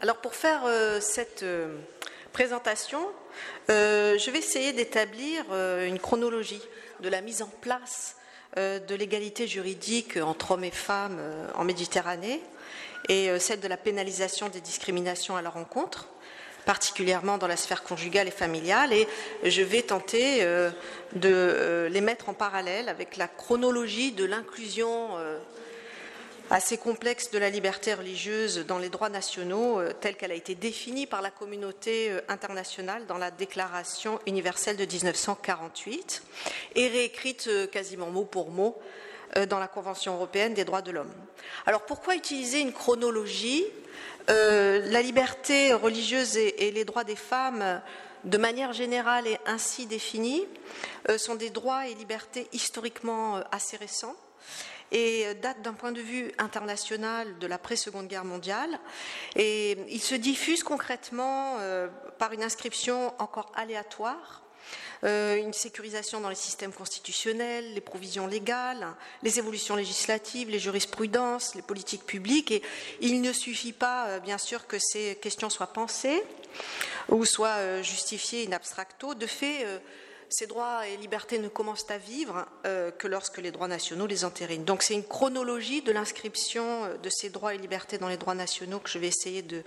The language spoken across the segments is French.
Alors pour faire euh, cette euh, présentation, euh, je vais essayer d'établir une chronologie de la mise en place de l'égalité juridique entre hommes et femmes en Méditerranée et celle de la pénalisation des discriminations à leur encontre particulièrement dans la sphère conjugale et familiale, et je vais tenter de les mettre en parallèle avec la chronologie de l'inclusion assez complexe de la liberté religieuse dans les droits nationaux euh, telle qu'elle a été définie par la communauté euh, internationale dans la Déclaration universelle de 1948 et réécrite euh, quasiment mot pour mot dans la Convention européenne des droits de l'homme. Alors pourquoi utiliser une chronologie La liberté religieuse et, les droits des femmes de manière générale et ainsi définis, sont des droits et libertés historiquement assez récents et euh, date d'un point de vue international de l'après-seconde guerre mondiale. Et il se diffuse concrètement euh, par une inscription encore aléatoire euh, une sécurisation dans les systèmes constitutionnels, les provisions légales, les évolutions législatives, les jurisprudences, les politiques publiques. Et il ne suffit pas, bien sûr, que ces questions soient pensées ou soient justifiées in abstracto. De fait, ces droits et libertés ne commencent à vivre euh, que lorsque les droits nationaux les entérinent. Donc c'est une chronologie de l'inscription euh, de ces droits et libertés dans les droits nationaux que je vais essayer de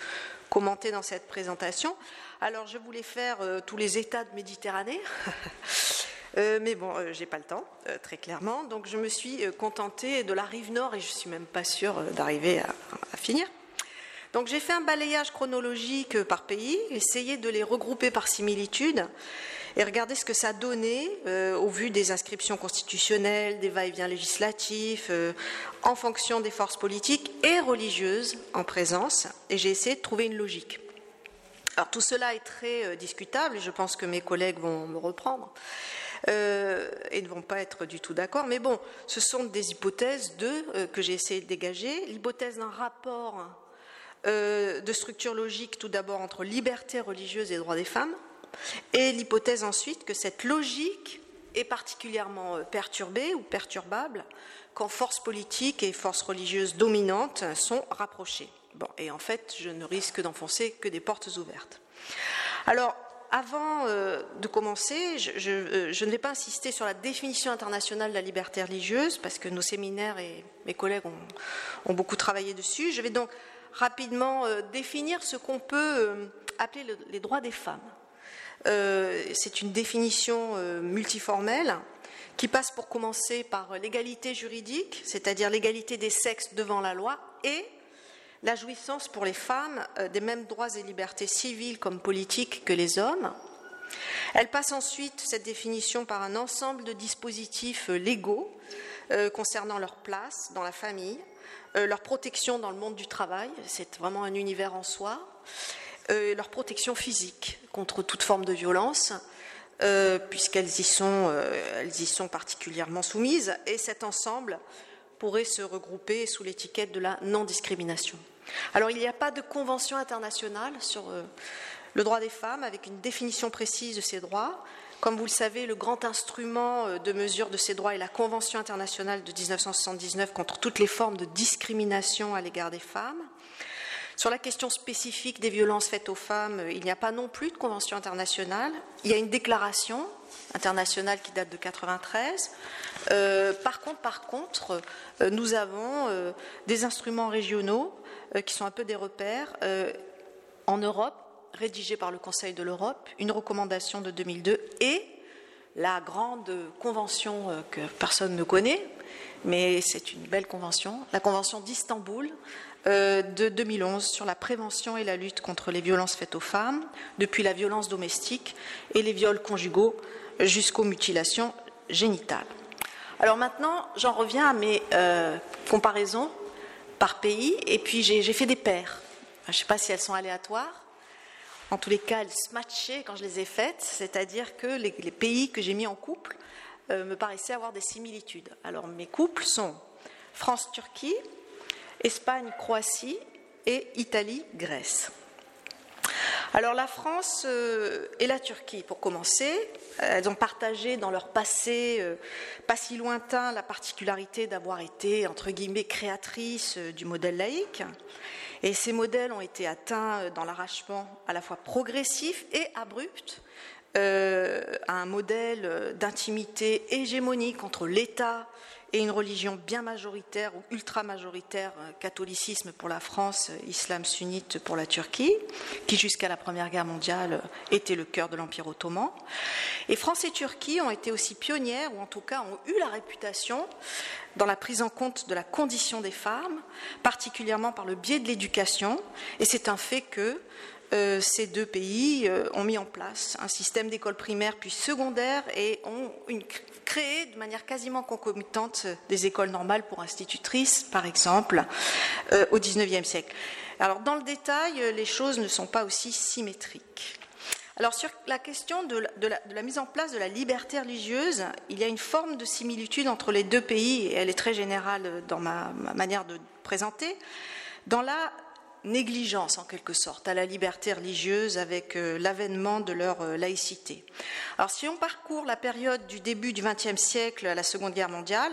commenter dans cette présentation. Alors je voulais faire euh, tous les États de Méditerranée. mais bon, j'ai pas le temps, très clairement. Donc je me suis contentée de la rive nord et je suis même pas sûre d'arriver à, à finir. Donc j'ai fait un balayage chronologique par pays, essayé de les regrouper par similitude et regardez ce que ça donnait euh, au vu des inscriptions constitutionnelles, des va-et-vient législatifs, euh, en fonction des forces politiques et religieuses en présence, et j'ai essayé de trouver une logique. Alors tout cela est très euh, discutable, et je pense que mes collègues vont me reprendre. et ne vont pas être du tout d'accord. Mais bon, ce sont des hypothèses, deux, que j'ai essayé de dégager. L'hypothèse d'un rapport de structure logique, tout d'abord, entre liberté religieuse et droits des femmes, et l'hypothèse ensuite que cette logique est particulièrement euh, perturbée ou perturbable quand forces politiques et forces religieuses dominantes sont rapprochées. Bon, et en fait, je ne risque d'enfoncer que des portes ouvertes. Alors, avant euh, de commencer, euh, je, ne vais pas insister sur la définition internationale de la liberté religieuse, parce que nos séminaires et mes collègues ont, beaucoup travaillé dessus. Je vais donc rapidement définir ce qu'on peut appeler les droits des femmes. Euh, c'est une définition euh, multiformelle qui passe pour commencer par l'égalité juridique, c'est-à-dire l'égalité des sexes devant la loi, et la jouissance pour les femmes euh, des mêmes droits et libertés civiles comme politiques que les hommes. Elle passe ensuite, cette définition, par un ensemble de dispositifs légaux concernant leur place dans la famille, leur protection dans le monde du travail, c'est vraiment un univers en soi, euh, leur protection physique contre toute forme de violence, euh, puisqu'elles euh, y sont particulièrement soumises, et cet ensemble pourrait se regrouper sous l'étiquette de la non-discrimination. Alors il n'y a pas de convention internationale sur le droit des femmes avec une définition précise de ces droits. Comme vous le savez, le grand instrument de mesure de ces droits est la Convention internationale de 1979 contre toutes les formes de discrimination à l'égard des femmes. Sur la question spécifique des violences faites aux femmes, euh, il n'y a pas non plus de convention internationale. Il y a une déclaration internationale qui date de 93. Euh, par contre, euh, nous avons des instruments régionaux qui sont un peu des repères en Europe, rédigés par le Conseil de l'Europe, une recommandation de 2002 et la grande convention que personne ne connaît, mais c'est une belle convention, la convention d'Istanbul de 2011 sur la prévention et la lutte contre les violences faites aux femmes, depuis la violence domestique et les viols conjugaux jusqu'aux mutilations génitales. Alors maintenant, j'en reviens à mes euh, comparaisons par pays, et puis j'ai fait des paires. Je ne sais pas si elles sont aléatoires. En tous les cas, elles se matchaient quand je les ai faites, c'est-à-dire que les, pays que j'ai mis en couple euh, me paraissaient avoir des similitudes. Alors mes couples sont France-Turquie, Espagne, Croatie et Italie, Grèce. Alors la France euh, et la Turquie, pour commencer, elles ont partagé dans leur passé euh, pas si lointain la particularité d'avoir été, entre guillemets, créatrices euh, du modèle laïque. Et ces modèles ont été atteints dans l'arrachement à la fois progressif et abrupt euh, à un modèle d'intimité hégémonique entre l'État et une religion bien majoritaire ou ultra majoritaire, euh, catholicisme pour la France, euh, islam sunnite pour la Turquie, qui jusqu'à la Première Guerre mondiale était le cœur de l'Empire ottoman. Et France et Turquie ont été aussi pionnières, ou en tout cas ont eu la réputation dans la prise en compte de la condition des femmes, particulièrement par le biais de l'éducation. Et c'est un fait que euh, ces deux pays ont mis en place un système d'école primaire puis secondaire et ont créé de manière quasiment concomitante des écoles normales pour institutrices, par exemple, euh, au XIXe siècle. Alors, dans le détail, les choses ne sont pas aussi symétriques. Alors, sur la question de la, mise en place de la liberté religieuse, il y a une forme de similitude entre les deux pays, et elle est très générale dans ma, ma manière de présenter. Dans la négligence en quelque sorte à la liberté religieuse avec euh, l'avènement de leur euh, laïcité. Alors si on parcourt la période du début du XXe siècle à la Seconde Guerre mondiale,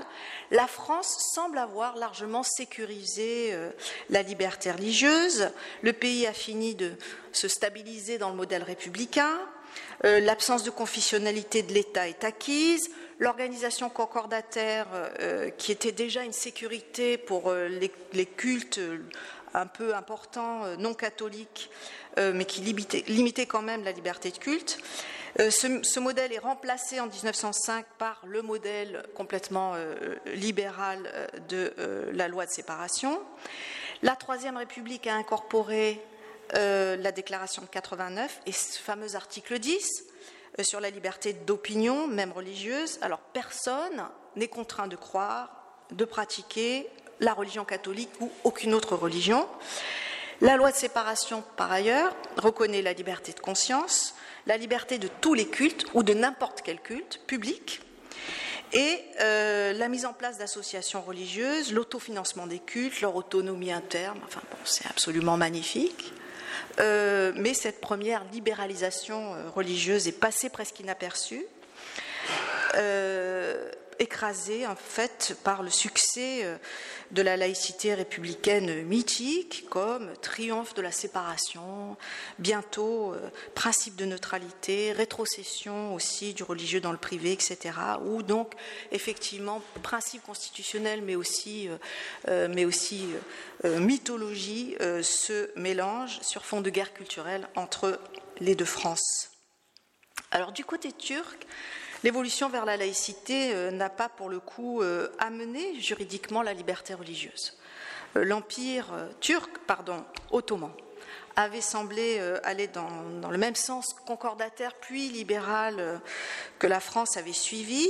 la France semble avoir largement sécurisé euh, la liberté religieuse. Le pays a fini de se stabiliser dans le modèle républicain. L'absence de confessionnalité de l'État est acquise. L'organisation concordataire, qui était déjà une sécurité pour les cultes un peu important, euh, non catholique, euh, mais qui limitait, quand même la liberté de culte. Euh, ce, modèle est remplacé en 1905 par le modèle complètement libéral de la loi de séparation. La Troisième République a incorporé la déclaration de 89 et ce fameux article 10 sur la liberté d'opinion, même religieuse. Alors personne n'est contraint de croire, de pratiquer la religion catholique ou aucune autre religion. La loi de séparation, par ailleurs, reconnaît la liberté de conscience, la liberté de tous les cultes ou de n'importe quel culte public, et euh, la mise en place d'associations religieuses, l'autofinancement des cultes, leur autonomie interne. Enfin bon, c'est absolument magnifique. Euh, mais cette première libéralisation euh, religieuse est passée presque inaperçue écrasé en fait par le succès euh, de la laïcité républicaine mythique comme triomphe de la séparation, bientôt euh, principe de neutralité, rétrocession aussi du religieux dans le privé, etc. Ou donc effectivement principe constitutionnel mais aussi, euh, mais aussi mythologie se mélange sur fond de guerre culturelle entre les deux France. Alors du côté turc, L'évolution vers la laïcité euh, n'a pas pour le coup euh, amené juridiquement la liberté religieuse. Euh, l'empire turc, pardon, ottoman, avait semblé aller dans, le même sens concordataire puis libéral que la France avait suivi.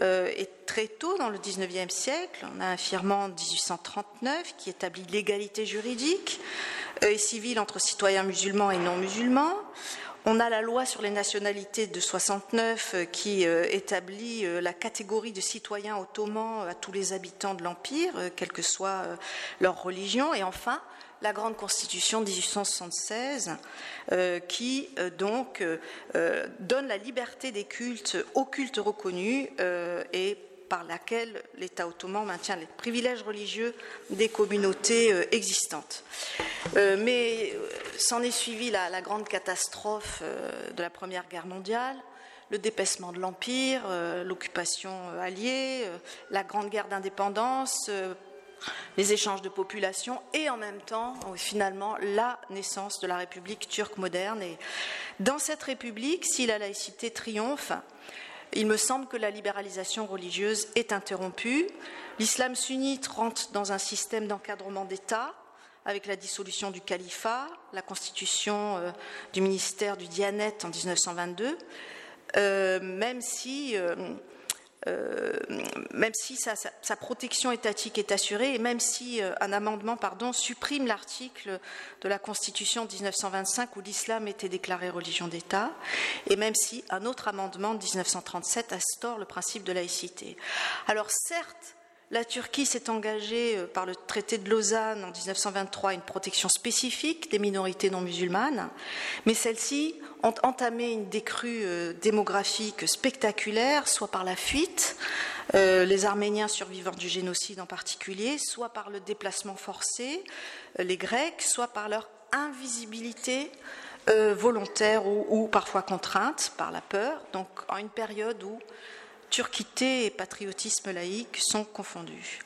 et très tôt, dans le XIXe siècle, on a un firmament 1839 qui établit l'égalité juridique et civile entre citoyens musulmans et non musulmans. On a la loi sur les nationalités de 69 euh, qui euh, établit euh, la catégorie de citoyens ottomans à tous les habitants de l'Empire, quelle que soit leur religion. Et enfin, la grande constitution de 1876 qui donc donne la liberté des cultes aux cultes reconnus et par laquelle l'État ottoman maintient les privilèges religieux des communautés existantes. Mais s'en est suivi la, grande catastrophe de la Première Guerre mondiale, le dépaissement de l'Empire, l'occupation alliée, la Grande Guerre d'indépendance, les échanges de population et en même temps, finalement, la naissance de la République turque moderne. Et dans cette République, si la laïcité triomphe, il me semble que la libéralisation religieuse est interrompue. L'islam sunnite rentre dans un système d'encadrement d'État avec la dissolution du califat, la constitution euh, du ministère du Dianet en 1922, euh, même si euh, euh, même si sa, protection étatique est assurée et même si un amendement pardon, supprime l'article de la Constitution de 1925 où l'islam était déclaré religion d'État, et même si un autre amendement de 1937 instaure le principe de laïcité. Alors certes, la Turquie s'est engagée euh, par le traité de Lausanne en 1923 à une protection spécifique des minorités non musulmanes, mais celles-ci ont entamé une décrue euh, démographique spectaculaire, soit par la fuite les Arméniens survivants du génocide en particulier, soit par le déplacement forcé, les Grecs, soit par leur invisibilité volontaire ou, parfois contrainte par la peur, donc en une période où turquité et patriotisme laïque sont confondus.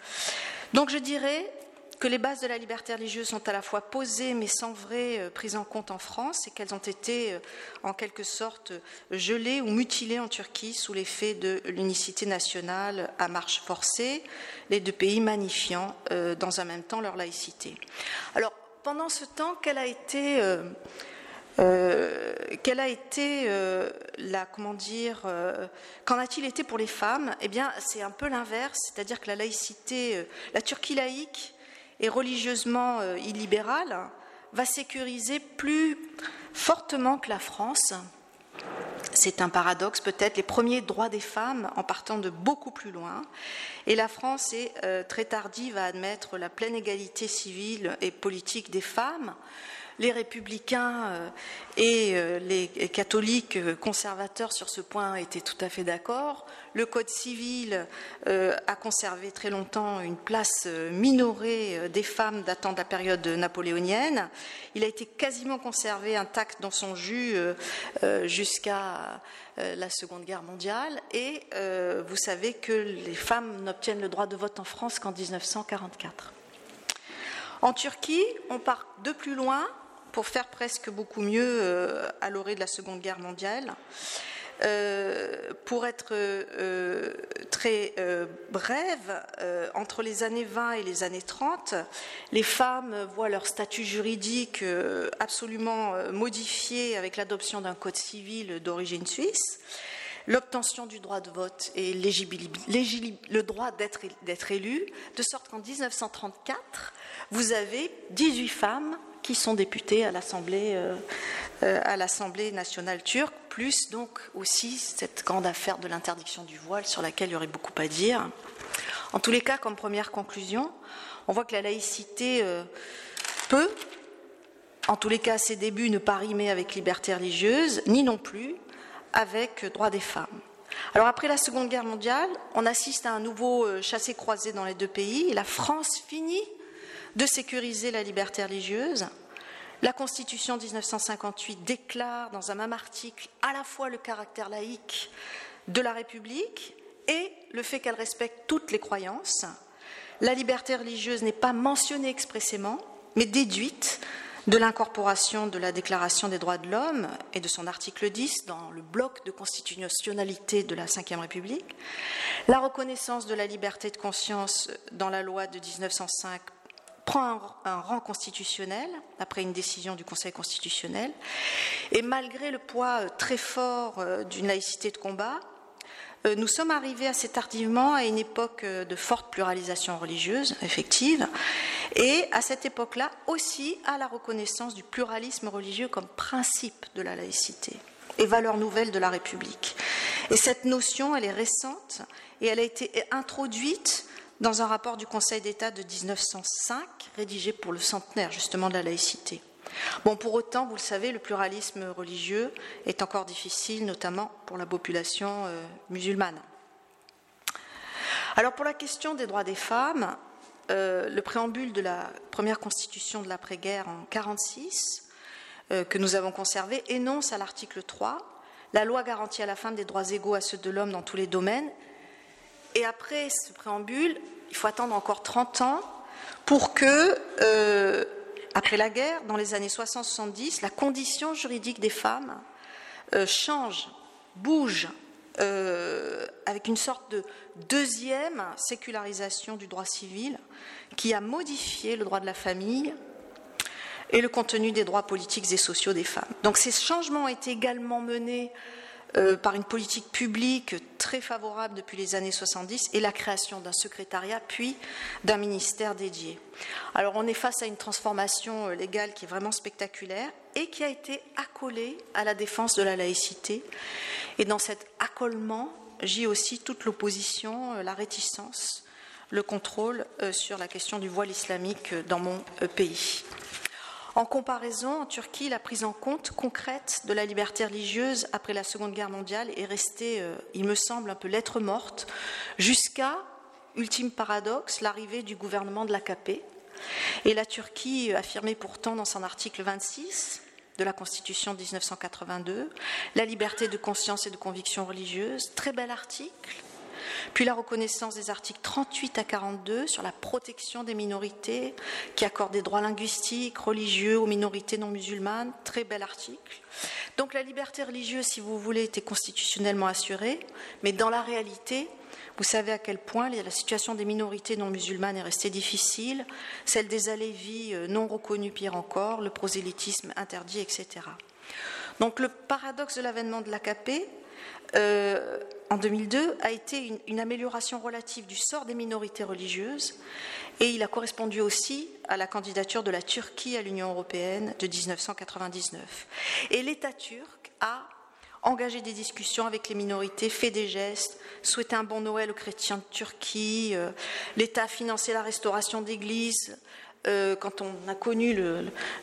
Donc je dirais que les bases de la liberté religieuse sont à la fois posées mais sans vraie euh, prise en compte en France et qu'elles ont été euh, en quelque sorte gelées ou mutilées en Turquie sous l'effet de l'unicité nationale à marche forcée, les deux pays magnifiant euh, dans un même temps leur laïcité. Alors pendant ce temps, quelle a été quelle a été la comment dire qu'en a-t-il été pour les femmes? Eh bien, c'est un peu l'inverse, c'est-à-dire que la laïcité, la Turquie laïque et religieusement euh, illibérale va sécuriser plus fortement que la France. C'est un paradoxe peut-être, les premiers droits des femmes en partant de beaucoup plus loin. Et la France est euh, très tardive à admettre la pleine égalité civile et politique des femmes les républicains euh, et euh, les catholiques euh, conservateurs sur ce point étaient tout à fait d'accord. Le Code civil a conservé très longtemps une place minorée des femmes datant de la période napoléonienne. Il a été quasiment conservé intact dans son jus jusqu'à la Seconde Guerre mondiale. Et vous savez que les femmes n'obtiennent le droit de vote en France qu'en 1944. En Turquie, on part de plus loin pour faire presque beaucoup mieux euh, à l'orée de la Seconde Guerre mondiale. Euh, pour être euh, très brève, entre les années 20 et les années 30, les femmes voient leur statut juridique absolument modifié avec l'adoption d'un code civil d'origine suisse, l'obtention du droit de vote et le droit d'être élu, de sorte qu'en 1934, vous avez 18 femmes qui sont députés à l'Assemblée, euh, euh, à l'Assemblée nationale turque, plus donc aussi cette grande affaire de l'interdiction du voile sur laquelle il y aurait beaucoup à dire. En tous les cas, comme première conclusion, on voit que la laïcité euh, peut, en tous les cas à ses débuts, ne pas rimer avec liberté religieuse, ni non plus avec droit des femmes. Alors après la Seconde Guerre mondiale, on assiste à un nouveau chassé-croisé dans les deux pays, la France finit de sécuriser la liberté religieuse. La Constitution 1958 déclare dans un même article à la fois le caractère laïque de la République et le fait qu'elle respecte toutes les croyances. La liberté religieuse n'est pas mentionnée expressément, mais déduite de l'incorporation de la Déclaration des droits de l'homme et de son article 10 dans le bloc de constitutionnalité de la Ve République. La reconnaissance de la liberté de conscience dans la loi de 1905 prend un, rang constitutionnel après une décision du Conseil constitutionnel. Et malgré le poids euh, très fort euh, d'une laïcité de combat, euh, nous sommes arrivés assez tardivement à une époque de forte pluralisation religieuse effective, et à cette époque-là aussi à la reconnaissance du pluralisme religieux comme principe de la laïcité et valeur nouvelle de la République. Et cette notion, elle est récente et elle a été introduite dans un rapport du Conseil d'État de 1905, rédigé pour le centenaire justement de la laïcité. Bon, pour autant, vous le savez, le pluralisme religieux est encore difficile, notamment pour la population euh, musulmane. Alors, pour la question des droits des femmes, euh, le préambule de la première constitution de l'après-guerre en 1946, euh, que nous avons conservé, énonce à l'article 3 La loi garantit à la femme des droits égaux à ceux de l'homme dans tous les domaines et après ce préambule, il faut attendre encore 30 ans pour que, euh, après la guerre, dans les années 60-70, la condition juridique des femmes euh, change, bouge, euh, avec une sorte de deuxième sécularisation du droit civil qui a modifié le droit de la famille et le contenu des droits politiques et sociaux des femmes. Donc ces changements ont été également menés euh, par une politique publique très favorable depuis les années 70 et la création d'un secrétariat puis d'un ministère dédié. Alors on est face à une transformation euh, légale qui est vraiment spectaculaire et qui a été accolée à la défense de la laïcité. Et dans cet accolement j'ai aussi toute l'opposition, euh, la réticence, le contrôle sur la question du voile islamique dans mon pays. En comparaison, en Turquie, la prise en compte concrète de la liberté religieuse après la Seconde Guerre mondiale est restée, euh, il me semble, un peu lettre morte, jusqu'à, ultime paradoxe, l'arrivée du gouvernement de l'AKP. Et la Turquie affirmait pourtant dans son article 26 de la Constitution de 1982 la liberté de conscience et de conviction religieuse, très bel article, puis la reconnaissance des articles 38 à 42 sur la protection des minorités, qui accorde des droits linguistiques, religieux aux minorités non musulmanes, très bel article. Donc la liberté religieuse, si vous voulez, était constitutionnellement assurée, mais dans la réalité, vous savez à quel point la situation des minorités non musulmanes est restée difficile, celle des alévis euh, non reconnus pire encore, le prosélytisme interdit, etc. Donc le paradoxe de l'avènement de l'AKP, euh, en 2002 a été une, amélioration relative du sort des minorités religieuses et il a correspondu aussi à la candidature de la Turquie à l'Union européenne de 1999. Et l'État turc a engagé des discussions avec les minorités, fait des gestes, souhaité un bon Noël aux chrétiens de Turquie, euh, l'État a financé la restauration d'églises, euh, quand on a connu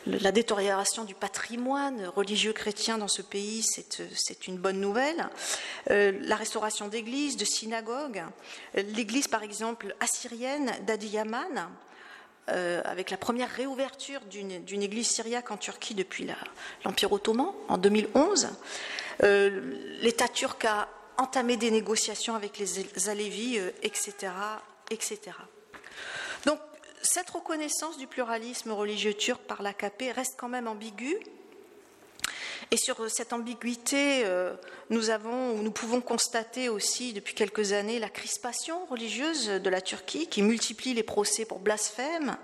la détérioration du patrimoine religieux chrétien dans ce pays, c'est une bonne nouvelle. Euh, la restauration d'églises, de synagogues, l'église par exemple assyrienne d'Adiyaman, euh, avec la première réouverture d'une église syriaque en Turquie depuis l'Empire ottoman en 2011. L'État turc a entamé des négociations avec les Alévis, etc., etc. Donc cette reconnaissance du pluralisme religieux turc par l'AKP reste quand même ambiguë. Et sur cette ambiguïté, euh, nous avons, ou nous pouvons constater aussi depuis quelques années la crispation religieuse de la Turquie qui multiplie les procès pour blasphème,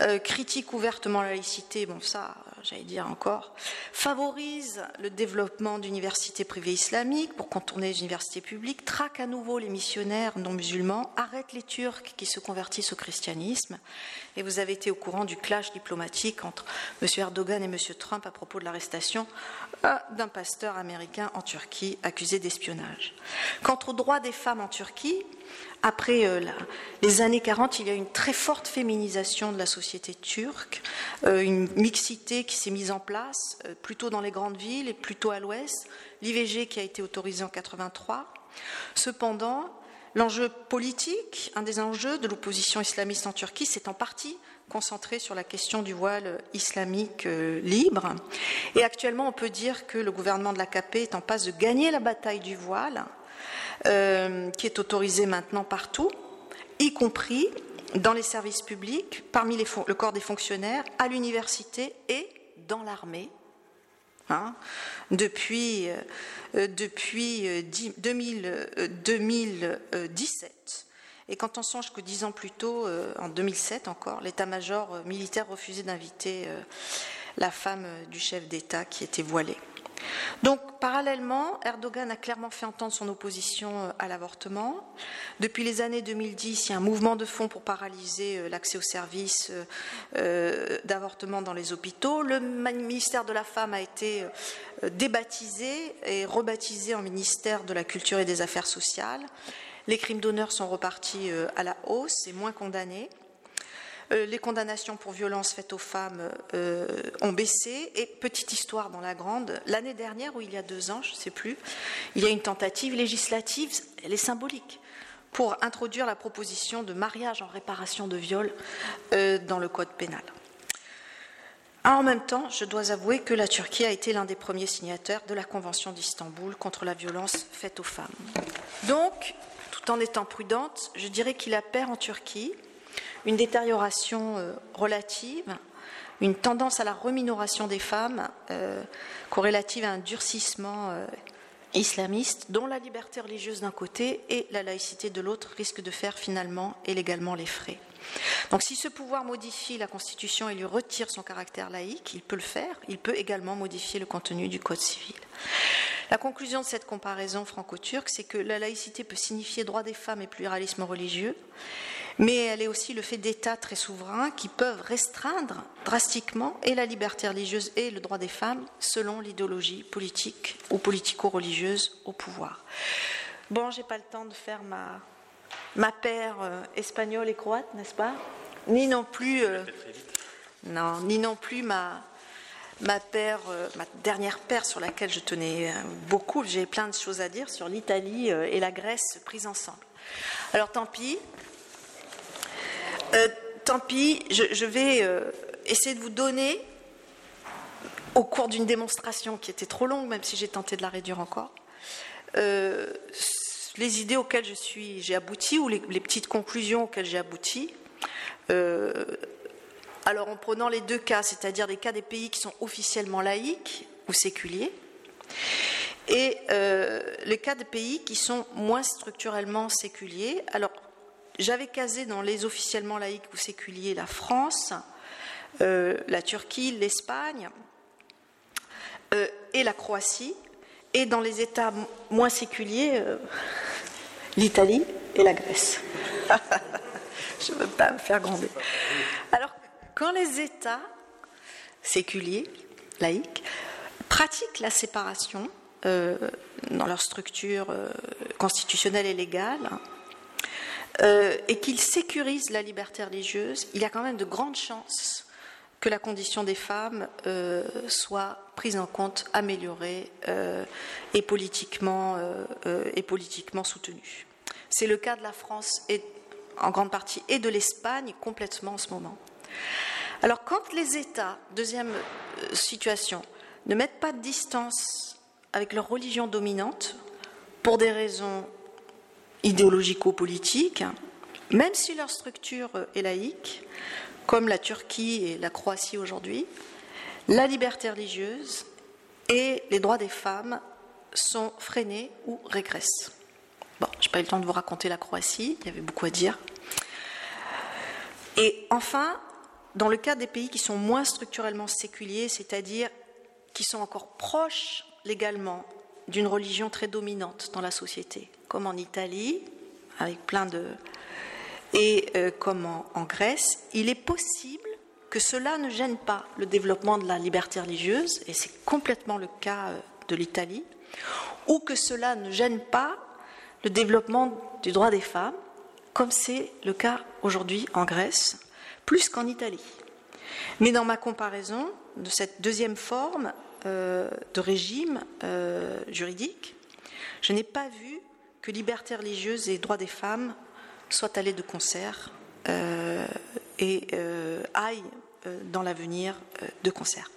euh, critique ouvertement la laïcité, bon ça, j'allais dire encore, favorise le développement d'universités privées islamiques pour contourner les universités publiques, traque à nouveau les missionnaires non musulmans, arrête les Turcs qui se convertissent au christianisme. Et vous avez été au courant du clash diplomatique entre M. Erdogan et M. Trump à propos de l'arrestation euh, d'un pasteur américain en Turquie accusé d'espionnage. Quant aux droits des femmes en Turquie, après euh, les années 40, il y a une très forte féminisation de la société turque, euh, une mixité qui s'est mise en place plutôt dans les grandes villes et plutôt à l'ouest, l'IVG qui a été autorisé en 83. Cependant, l'enjeu politique, un des enjeux de l'opposition islamiste en Turquie, s'est en partie concentré sur la question du voile islamique libre. Et actuellement, on peut dire que le gouvernement de l'AKP est en passe de gagner la bataille du voile euh, qui est autorisé maintenant partout, y compris dans les services publics, parmi le corps des fonctionnaires, à l'université et dans l'armée. Hein, depuis, euh, depuis 2017. Euh, et quand on songe que dix ans plus tôt, en 2007 encore, l'état-major militaire refusait d'inviter la femme du chef d'État qui était voilée. Donc, parallèlement, Erdogan a clairement fait entendre son opposition euh, à l'avortement. Depuis les années 2010, il y a un mouvement de fond pour paralyser euh, l'accès aux services euh, d'avortement dans les hôpitaux. Le ministère de la Femme a été débaptisé et rebaptisé en ministère de la Culture et des Affaires sociales. Les crimes d'honneur sont repartis à la hausse et moins condamnés. Euh, les condamnations pour violences faites aux femmes euh, ont baissé. Et petite histoire dans la grande, l'année dernière, ou il y a deux ans, je ne sais plus, il y a une tentative législative, elle est symbolique, pour introduire la proposition de mariage en réparation de viol euh, dans le code pénal. En même temps, je dois avouer que la Turquie a été l'un des premiers signataires de la Convention d'Istanbul contre la violence faite aux femmes. Donc, tout en étant prudente, je dirais qu'il a en Turquie une détérioration euh, relative, une tendance à la reminoration des femmes euh, corrélative à un durcissement euh, islamiste dont la liberté religieuse d'un côté et la laïcité de l'autre risquent de faire finalement et légalement les frais. Donc si ce pouvoir modifie la Constitution et lui retire son caractère laïque, il peut le faire, il peut également modifier le contenu du Code civil. La conclusion de cette comparaison franco-turque, c'est que la laïcité peut signifier droit des femmes et pluralisme religieux, mais elle est aussi le fait d'États très souverains qui peuvent restreindre drastiquement et la liberté religieuse et le droit des femmes selon l'idéologie politique ou politico-religieuse au pouvoir. Bon, j'ai pas le temps de faire ma, ma paire euh, espagnole et croate, n'est-ce pas? Ni non plus. Euh, Non, ni non plus ma, paire, ma dernière paire sur laquelle je tenais beaucoup. J'ai plein de choses à dire sur l'Italie et la Grèce prises ensemble. Alors tant pis. Tant pis, je vais essayer de vous donner au cours d'une démonstration qui était trop longue, même si j'ai tenté de la réduire encore, euh, les idées auxquelles je suis, j'ai abouti ou les, petites conclusions auxquelles j'ai abouti. Euh, alors en prenant les deux cas, c'est-à-dire les cas des pays qui sont officiellement laïques ou séculiers, et euh, les cas des pays qui sont moins structurellement séculiers. Alors j'avais casé dans les officiellement laïques ou séculiers la France, la Turquie, l'Espagne, euh, et la Croatie, et dans les États moins séculiers, euh, l'Italie et la Grèce. Je ne veux pas me faire gronder. Alors, quand les États séculiers, laïcs, pratiquent la séparation euh, dans leur structure constitutionnelle et légale, et qu'ils sécurisent la liberté religieuse, il y a quand même de grandes chances que la condition des femmes euh, soit prise en compte, améliorée euh, et, politiquement, euh, et politiquement soutenue. C'est le cas de la France en grande partie et de l'Espagne complètement en ce moment. Alors quand les États, deuxième situation, ne mettent pas de distance avec leur religion dominante pour des raisons idéologico-politiques, même si leur structure est laïque, comme la Turquie et la Croatie aujourd'hui, la liberté religieuse et les droits des femmes sont freinés ou régressent. Bon, je n'ai pas eu le temps de vous raconter la Croatie, il y avait beaucoup à dire. Et enfin, dans le cas des pays qui sont moins structurellement séculiers, c'est-à-dire qui sont encore proches légalement d'une religion très dominante dans la société, comme en Italie, avec plein de, et euh, comme en, Grèce, il est possible que cela ne gêne pas le développement de la liberté religieuse, et c'est complètement le cas euh, de l'Italie, ou que cela ne gêne pas le développement du droit des femmes, comme c'est le cas aujourd'hui en Grèce, plus qu'en Italie. Mais dans ma comparaison de cette deuxième forme de régime juridique, je n'ai pas vu que liberté religieuse et droit des femmes soit aller de concert euh, et euh, aille euh, dans l'avenir de concert.